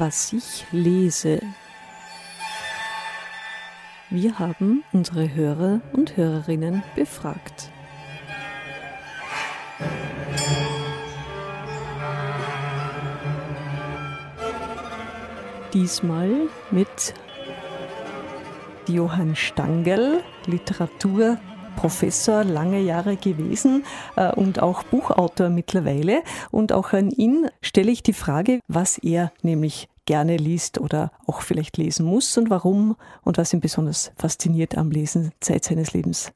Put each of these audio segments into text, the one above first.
was ich lese. Wir haben unsere Hörer und Hörerinnen befragt. Diesmal mit Johann Stangl, Literaturprofessor lange Jahre gewesen äh, und auch Buchautor mittlerweile. Und auch an ihn stelle ich die Frage, was er nämlich gerne liest oder auch vielleicht lesen muss und warum und was ihn besonders fasziniert am Lesen Zeit seines Lebens.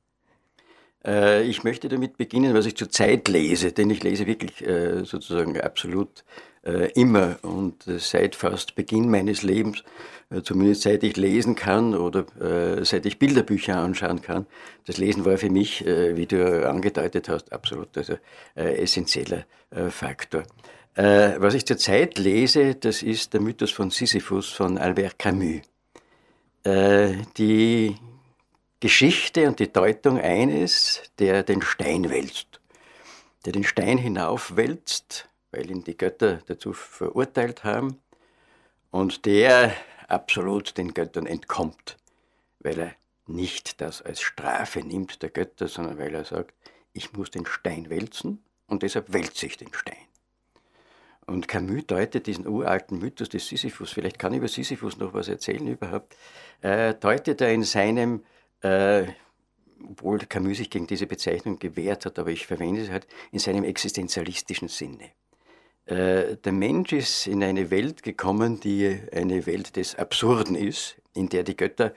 Äh, ich möchte damit beginnen, was ich zurzeit lese, denn ich lese wirklich äh, sozusagen absolut äh, immer und seit fast Beginn meines Lebens, zumindest seit ich lesen kann oder seit ich Bilderbücher anschauen kann. Das Lesen war für mich, wie du angedeutet hast, absolut also essentieller Faktor. Was ich zurzeit lese, das ist der Mythos von Sisyphus von Albert Camus. Die Geschichte und die Deutung eines, der den Stein wälzt, der den Stein hinaufwälzt, weil ihn die Götter dazu verurteilt haben, und der absolut den Göttern entkommt, weil er nicht das als Strafe nimmt der Götter, sondern weil er sagt, ich muss den Stein wälzen und deshalb wälze ich den Stein. Und Camus deutet diesen uralten Mythos des Sisyphus, vielleicht kann ich über Sisyphus noch was erzählen überhaupt, äh, deutet er in seinem äh, obwohl Camus sich gegen diese Bezeichnung gewehrt hat, aber ich verwende sie halt in seinem existenzialistischen Sinne. Äh, der Mensch ist in eine Welt gekommen, die eine Welt des Absurden ist, in der die Götter,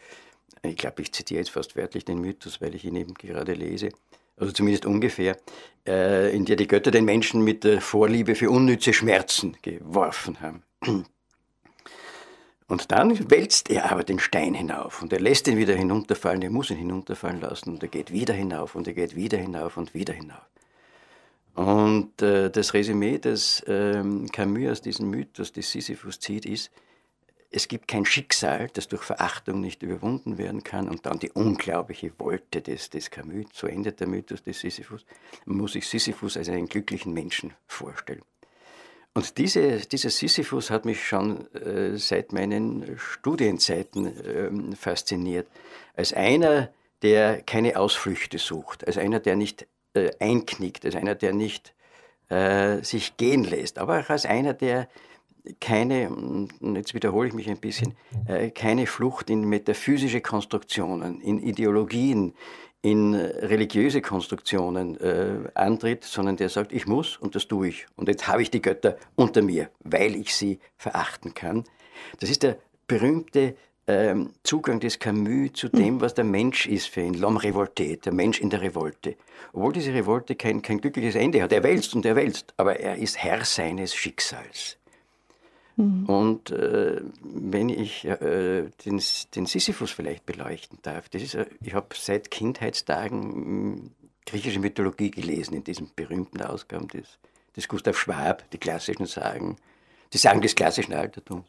ich glaube, ich zitiere jetzt fast wörtlich den Mythos, weil ich ihn eben gerade lese, also zumindest ungefähr, äh, in der die Götter den Menschen mit der Vorliebe für unnütze Schmerzen geworfen haben. Und dann wälzt er aber den Stein hinauf und er lässt ihn wieder hinunterfallen, er muss ihn hinunterfallen lassen und er geht wieder hinauf und er geht wieder hinauf und wieder hinauf. Und äh, das Resümee, das ähm, Camus aus diesem Mythos des Sisyphus zieht, ist, es gibt kein Schicksal, das durch Verachtung nicht überwunden werden kann. Und dann die unglaubliche Wolte des, des Camus, so endet der Mythos des Sisyphus. Muss sich Sisyphus als einen glücklichen Menschen vorstellen. Und diese, dieser Sisyphus hat mich schon äh, seit meinen Studienzeiten äh, fasziniert. Als einer, der keine Ausflüchte sucht, als einer, der nicht äh, einknickt, als einer, der nicht äh, sich gehen lässt, aber auch als einer, der keine, und jetzt wiederhole ich mich ein bisschen, äh, keine Flucht in metaphysische Konstruktionen, in Ideologien, in religiöse Konstruktionen äh, antritt, sondern der sagt, ich muss und das tue ich. Und jetzt habe ich die Götter unter mir, weil ich sie verachten kann. Das ist der berühmte ähm, Zugang des Camus zu dem, was der Mensch ist für ihn, l'homme révolté, der Mensch in der Revolte. Obwohl diese Revolte kein, kein glückliches Ende hat, er wälzt und er wälzt, aber er ist Herr seines Schicksals. Mhm. Und äh, wenn ich äh, den, den, Sisyphus vielleicht beleuchten darf, das ist, ich habe seit Kindheitstagen hm, griechische Mythologie gelesen, in diesen berühmten Ausgaben des, des Gustav Schwab, die klassischen Sagen, die Sagen des klassischen Altertums.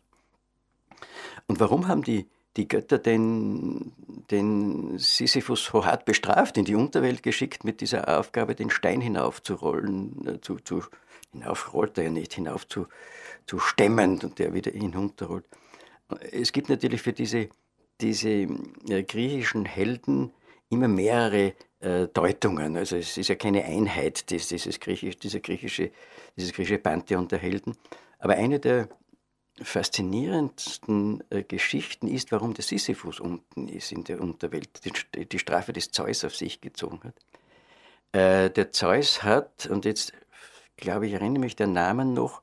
Und warum haben die, die Götter den, den Sisyphus so hart bestraft, in die Unterwelt geschickt mit dieser Aufgabe, den Stein hinaufzurollen, äh, zu, zu, hinauf rollt er ja nicht, hinauf zu, zu stemmen und der wieder hinunterrollt. Es gibt natürlich für diese, diese äh, griechischen Helden immer mehrere äh, Deutungen. Also es ist ja keine Einheit, dieses, dieses, griechisch, dieser griechische, dieses griechische Pantheon der Helden. Aber eine der faszinierendsten äh, Geschichten ist, warum der Sisyphus unten ist in der Unterwelt, die, die Strafe des Zeus auf sich gezogen hat. Äh, der Zeus hat, und jetzt glaube ich, erinnere mich der Namen noch,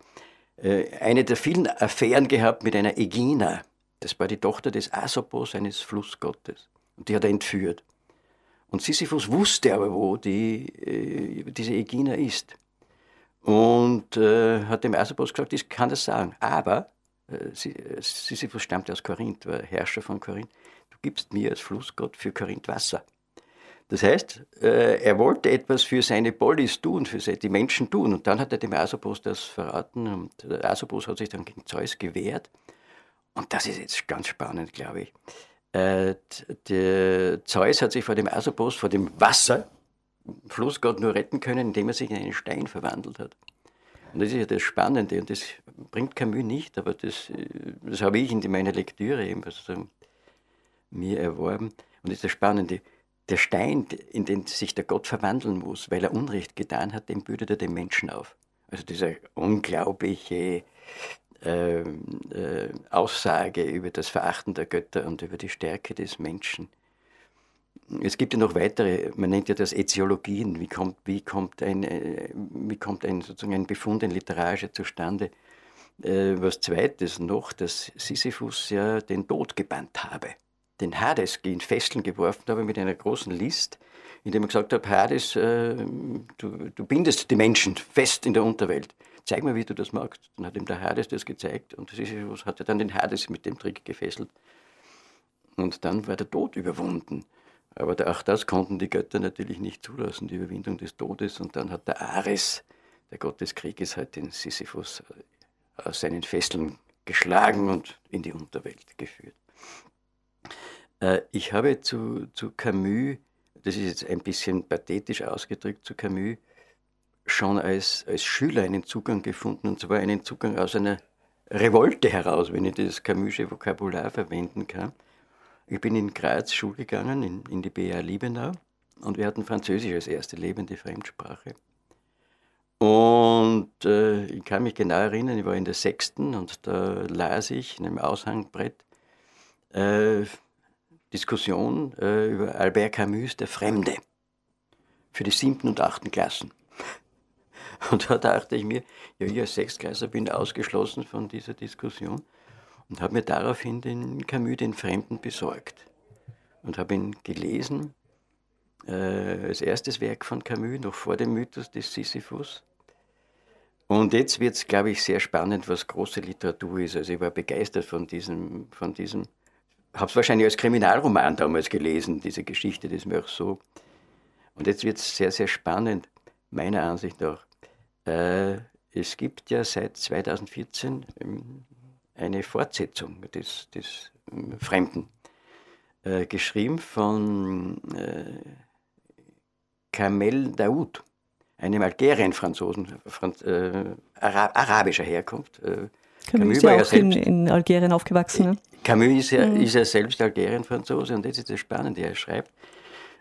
äh, eine der vielen Affären gehabt mit einer Egina. Das war die Tochter des Asopos, eines Flussgottes. Und die hat er entführt. Und Sisyphus wusste aber, wo die, äh, diese Egina ist. Und äh, hat dem Asopos gesagt, ich kann das sagen. Aber Sisyphus stammte aus Korinth, war Herrscher von Korinth. Du gibst mir als Flussgott für Korinth Wasser. Das heißt, äh, er wollte etwas für seine Polis tun, für die Menschen tun. Und dann hat er dem Asopos das verraten. Und der Asopos hat sich dann gegen Zeus gewehrt. Und das ist jetzt ganz spannend, glaube ich. Äh, der Zeus hat sich vor dem Asopos, vor dem Wasser, Flussgott nur retten können, indem er sich in einen Stein verwandelt hat. Und das ist ja das Spannende und das bringt Camus nicht, aber das, das habe ich in meiner Lektüre eben sozusagen mir erworben. Und das ist das Spannende. Der Stein, in den sich der Gott verwandeln muss, weil er Unrecht getan hat, den bürdet er den Menschen auf. Also diese unglaubliche äh, äh, Aussage über das Verachten der Götter und über die Stärke des Menschen. Es gibt ja noch weitere, man nennt ja das Äziologien. Wie kommt, wie kommt, ein, äh, wie kommt ein, sozusagen ein Befund in Literarische zustande? Äh, was zweites noch, dass Sisyphus ja den Tod gebannt habe. Den Hades in Fesseln geworfen habe mit einer großen List, indem er gesagt hat, Hades, äh, du, du bindest die Menschen fest in der Unterwelt. Zeig mir, wie du das magst. Dann hat ihm der Hades das gezeigt und Sisyphus hat ja dann den Hades mit dem Trick gefesselt. Und dann war der Tod überwunden. Aber auch das konnten die Götter natürlich nicht zulassen, die Überwindung des Todes. Und dann hat der Ares, der Gott des Krieges, halt den Sisyphus äh, aus seinen Fesseln geschlagen und in die Unterwelt geführt. Äh, ich habe zu, zu Camus, das ist jetzt ein bisschen pathetisch ausgedrückt, zu Camus schon als, als Schüler einen Zugang gefunden, und zwar einen Zugang aus einer Revolte heraus, wenn ich das Camusche Vokabular verwenden kann. Ich bin in Graz Schule gegangen, in, in die BA Liebenau, und wir hatten Französisch als erste lebende Fremdsprache. Und äh, ich kann mich genau erinnern, ich war in der sechsten und da las ich in einem Aushangbrett äh, Diskussion äh, über Albert Camus, der Fremde, für die siebten und achten Klassen. Und da dachte ich mir, ja, ich als Sechstklässler bin ausgeschlossen von dieser Diskussion und habe mir daraufhin den Camus, den Fremden, besorgt und habe ihn gelesen äh, als erstes Werk von Camus, noch vor dem Mythos des Sisyphus. Und jetzt wird es, glaube ich, sehr spannend, was große Literatur ist. Also ich war begeistert von diesem, von diesem habe es wahrscheinlich als Kriminalroman damals gelesen, diese Geschichte des Meursault. Und jetzt wird es sehr, sehr spannend, meiner Ansicht nach. Äh, es gibt ja seit 2014 eine Fortsetzung des, des ähm, Fremden, äh, geschrieben von äh, Kamel Daoud, einem Algerien-Franzosen Franz, äh, Ara arabischer Herkunft. Äh, Camus, ist ja auch in, in, Algerien aufgewachsen. Ne? Camus ist ja, mhm. ist ja selbst Algerien-Franzose und das ist das Spannende, er schreibt.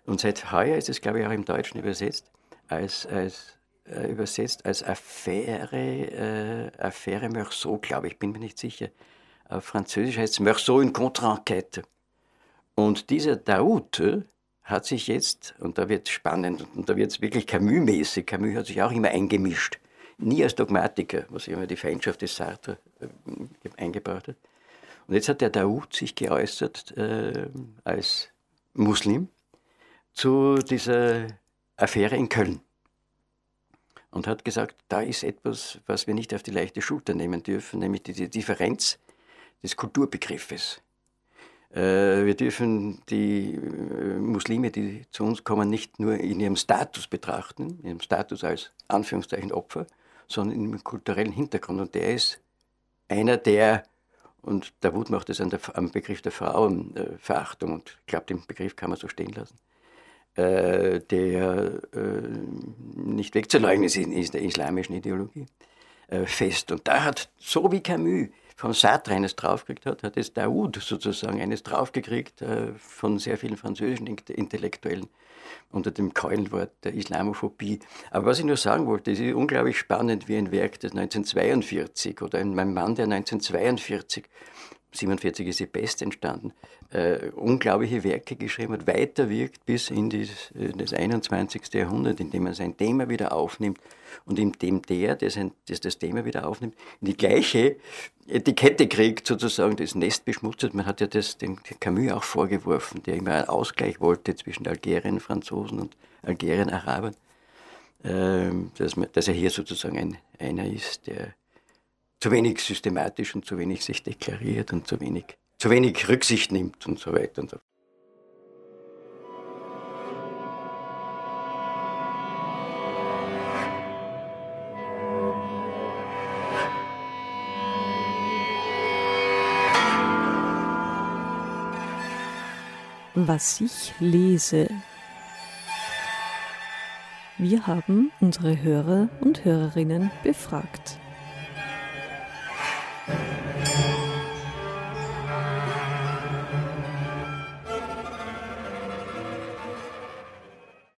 Und seit heuer ist es, glaube ich, auch im Deutschen übersetzt, als, als äh, übersetzt als Affäre, äh, Affäre Meursault, glaube ich, bin mir nicht sicher. Auf Französisch heißt es Meursault in Contre-Enquête. Und dieser Daoud äh, hat sich jetzt, und da wird es spannend, und da wird es wirklich Camus-mäßig, Camus hat sich auch immer eingemischt, nie als Dogmatiker, was immer die Feindschaft des Sartre äh, eingebaut hat. Und jetzt hat der Daoud sich geäußert äh, als Muslim zu dieser Affäre in Köln und hat gesagt, da ist etwas, was wir nicht auf die leichte Schulter nehmen dürfen, nämlich diese Differenz des Kulturbegriffes. Äh, wir dürfen die äh, Muslime, die zu uns kommen, nicht nur in ihrem Status betrachten, in ihrem Status als Anführungszeichen Opfer, sondern ihrem kulturellen Hintergrund. Und der ist einer der, und der Wut macht es am Begriff der Frauenverachtung, und ich glaube, den Begriff kann man so stehen lassen, äh, der äh, nicht wegzuleugnen ist in, in der islamischen Ideologie, äh, fest. Und da hat, so wie Camus vom Sartre eines draufgekriegt hat, hat es Daoud sozusagen eines draufgekriegt äh, von sehr vielen französischen Intellektuellen unter dem Keulenwort der Islamophobie. Aber was ich nur sagen wollte, es ist unglaublich spannend, wie ein Werk des 1942 oder ein, Mann, der 1942 47 ist die Pest entstanden, äh, unglaubliche Werke geschrieben hat, weiterwirkt bis in äh, das 21. Jahrhundert, indem er sein Thema wieder aufnimmt und indem der, der sein, das, das Thema wieder aufnimmt, die gleiche Etikette kriegt, sozusagen das Nest beschmutzt. Man hat ja das dem Camus auch vorgeworfen, der immer einen Ausgleich wollte zwischen Algerien, Franzosen und Algerien, Arabern, äh, dass, dass er hier sozusagen ein, einer ist, der zu wenig systematisch und zu wenig sich deklariert und zu wenig, zu wenig Rücksicht nimmt und so weiter und so fort. Was ich lese. Wir haben unsere Hörer und Hörerinnen befragt.